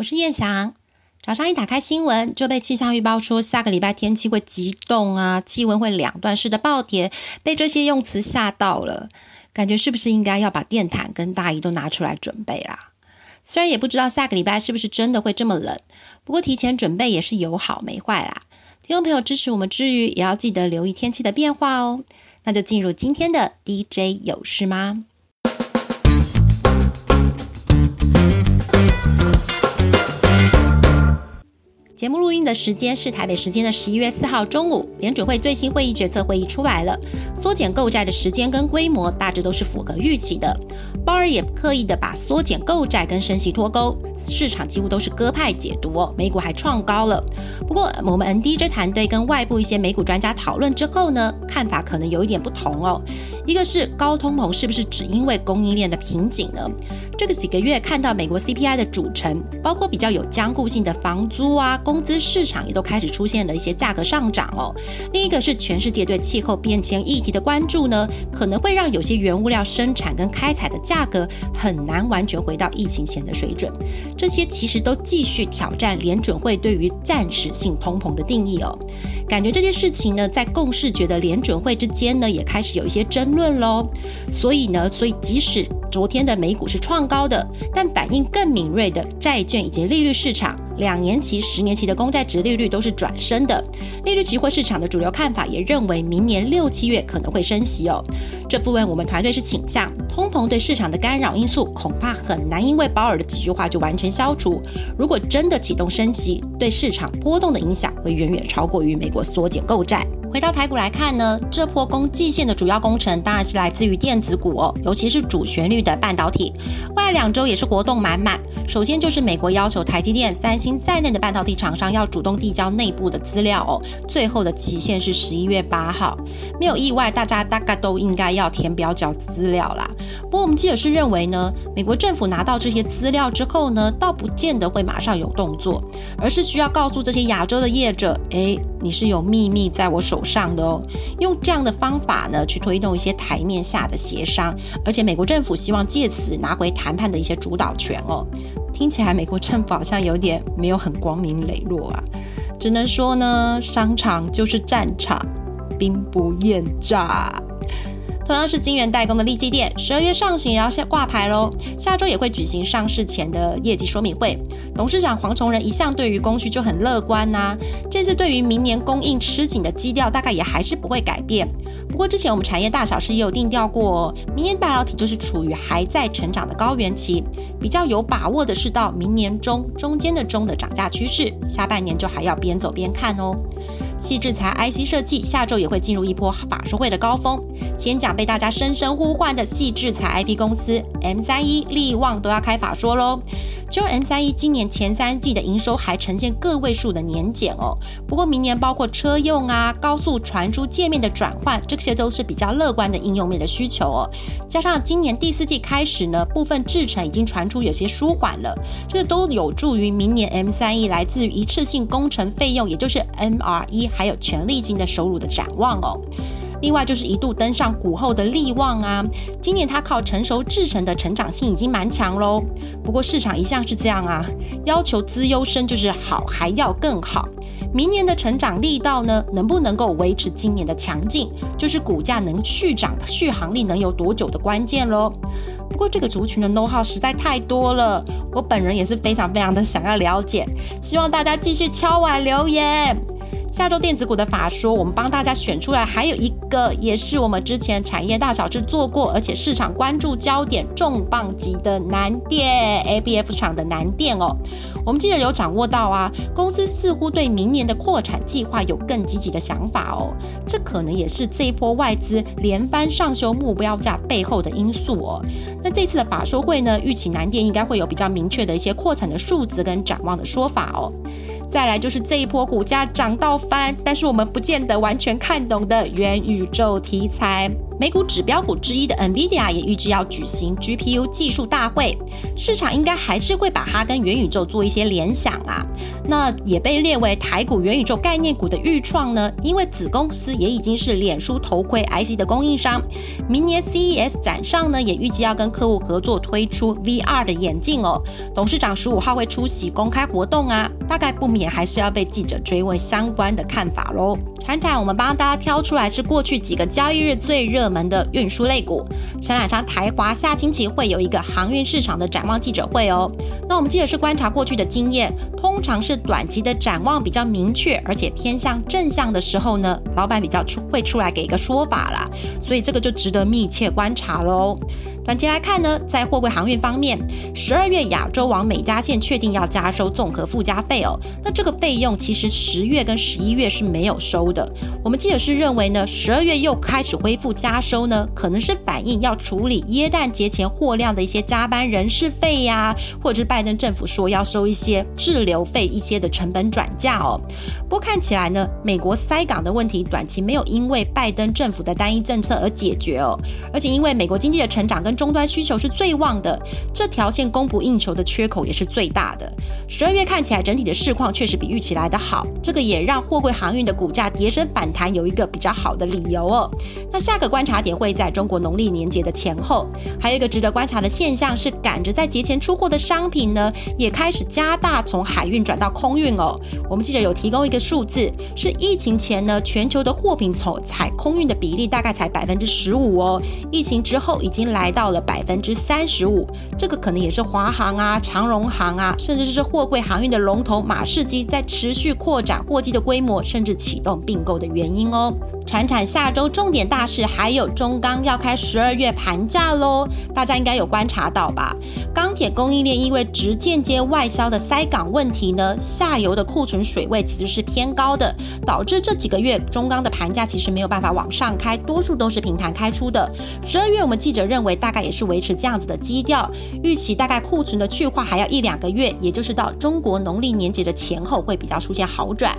我是燕翔。早上一打开新闻，就被气象预报说下个礼拜天气会极冻啊，气温会两段式的暴跌，被这些用词吓到了。感觉是不是应该要把电毯跟大衣都拿出来准备啦？虽然也不知道下个礼拜是不是真的会这么冷，不过提前准备也是有好没坏啦。听众朋友支持我们之余，也要记得留意天气的变化哦。那就进入今天的 DJ 有事吗？节目录音的时间是台北时间的十一月四号中午，联准会最新会议决策会议出来了，缩减购债的时间跟规模大致都是符合预期的。鲍尔也刻意的把缩减购债跟升息脱钩，市场几乎都是鸽派解读哦，美股还创高了。不过我们 NDJ 团队跟外部一些美股专家讨论之后呢，看法可能有一点不同哦。一个是高通膨是不是只因为供应链的瓶颈呢？这个几个月看到美国 CPI 的组成，包括比较有僵固性的房租啊。工资市场也都开始出现了一些价格上涨哦。另一个是全世界对气候变迁议题的关注呢，可能会让有些原物料生产跟开采的价格很难完全回到疫情前的水准。这些其实都继续挑战联准会对于暂时性通膨的定义哦。感觉这件事情呢，在共识觉得联准会之间呢，也开始有一些争论喽。所以呢，所以即使昨天的美股是创高的，但反应更敏锐的债券以及利率市场。两年期、十年期的公债值利率都是转升的，利率期货市场的主流看法也认为明年六七月可能会升息哦。这部分我们团队是倾向，通膨对市场的干扰因素恐怕很难因为保尔的几句话就完全消除。如果真的启动升息，对市场波动的影响会远远超过于美国缩减购债。回到台股来看呢，这波攻季线的主要工程当然是来自于电子股哦，尤其是主旋律的半导体。未来两周也是活动满满。首先就是美国要求台积电、三星在内的半导体厂商要主动递交内部的资料哦，最后的期限是十一月八号。没有意外，大家大概都应该要填表交资料啦。不过我们记者是认为呢，美国政府拿到这些资料之后呢，倒不见得会马上有动作，而是需要告诉这些亚洲的业者，哎，你是有秘密在我手。上的哦，用这样的方法呢，去推动一些台面下的协商，而且美国政府希望借此拿回谈判的一些主导权哦。听起来美国政府好像有点没有很光明磊落啊，只能说呢，商场就是战场，兵不厌诈。同样是金源代工的利基店，十二月上旬也要下挂牌喽。下周也会举行上市前的业绩说明会。董事长黄崇仁一向对于供需就很乐观呐，这次对于明年供应吃紧的基调，大概也还是不会改变。不过之前我们产业大小事也有定调过，哦明年半导体就是处于还在成长的高原期，比较有把握的是到明年中中间的中的涨价趋势，下半年就还要边走边看哦。细制材 IC 设计下周也会进入一波法说会的高峰。先讲被大家深深呼唤的细制材 IP 公司 M 三一、力旺都要开法说喽。就 M 三一今年前三季的营收还呈现个位数的年减哦。不过明年包括车用啊、高速传输界面的转换，这些都是比较乐观的应用面的需求哦。加上今年第四季开始呢，部分制程已经传出有些舒缓了，这都有助于明年 M 三一来自于一次性工程费用，也就是 MRE。还有权利金的收入的展望哦，另外就是一度登上股后的利旺啊，今年它靠成熟制成的成长性已经蛮强喽。不过市场一向是这样啊，要求资优生就是好还要更好。明年的成长力道呢，能不能够维持今年的强劲，就是股价能续涨续航力能有多久的关键喽。不过这个族群的 know how 实在太多了，我本人也是非常非常的想要了解，希望大家继续敲碗留言。下周电子股的法说，我们帮大家选出来，还有一个也是我们之前产业大小志做过，而且市场关注焦点重磅级的南电 ABF 厂的南电哦。我们记者有掌握到啊，公司似乎对明年的扩产计划有更积极的想法哦。这可能也是这一波外资连番上修目标价背后的因素哦。那这次的法说会呢，预期南电应该会有比较明确的一些扩产的数字跟展望的说法哦。再来就是这一波股价涨到翻，但是我们不见得完全看懂的元宇宙题材。美股指标股之一的 NVIDIA 也预计要举行 GPU 技术大会，市场应该还是会把它跟元宇宙做一些联想啊。那也被列为台股元宇宙概念股的预创呢，因为子公司也已经是脸书头盔 IC 的供应商，明年 CES 展上呢，也预计要跟客户合作推出 VR 的眼镜哦。董事长十五号会出席公开活动啊，大概不免还是要被记者追问相关的看法喽。船产，我们帮大家挑出来是过去几个交易日最热门的运输类股。承揽商台华下星期会有一个航运市场的展望记者会哦。那我们记得是观察过去的经验，通常是短期的展望比较明确，而且偏向正向的时候呢，老板比较出会出来给一个说法啦。所以这个就值得密切观察喽。短期来看呢，在货柜航运方面，十二月亚洲往美加线确定要加收综合附加费哦。那这个费用其实十月跟十一月是没有收的。我们记者是认为呢，十二月又开始恢复加收呢，可能是反映要处理耶诞节前货量的一些加班人事费呀，或者是拜登政府说要收一些滞留费一些的成本转嫁哦。不过看起来呢，美国塞港的问题短期没有因为拜登政府的单一政策而解决哦，而且因为美国经济的成长跟终端需求是最旺的，这条线供不应求的缺口也是最大的。十二月看起来整体的市况确实比预期来的好，这个也让货柜航运的股价跌升反弹有一个比较好的理由哦。那下个观察点会在中国农历年节的前后，还有一个值得观察的现象是，赶着在节前出货的商品呢，也开始加大从海运转到空运哦。我们记者有提供一个数字，是疫情前呢，全球的货品从采空运的比例大概才百分之十五哦，疫情之后已经来到。到了百分之三十五，这个可能也是华航啊、长荣航啊，甚至是货柜航运的龙头马士基在持续扩展货机的规模，甚至启动并购的原因哦。船产下周重点大事还有中钢要开十二月盘价喽，大家应该有观察到吧？钢铁供应链因为直间接外销的塞港问题呢，下游的库存水位其实是偏高的，导致这几个月中钢的盘价其实没有办法往上开，多数都是平盘开出的。十二月我们记者认为大大概也是维持这样子的基调，预期大概库存的去化还要一两个月，也就是到中国农历年节的前后会比较出现好转。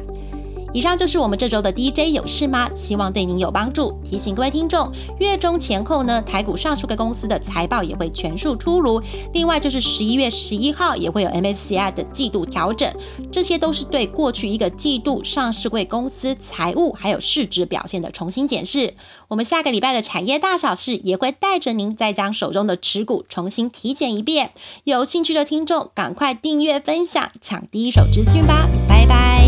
以上就是我们这周的 DJ 有事吗？希望对您有帮助。提醒各位听众，月中前后呢，台股上述个公司的财报也会全数出炉。另外就是十一月十一号也会有 MSCI 的季度调整，这些都是对过去一个季度上市贵公司财务还有市值表现的重新检视。我们下个礼拜的产业大小事也会带着您再将手中的持股重新体检一遍。有兴趣的听众，赶快订阅分享，抢第一手资讯吧。拜拜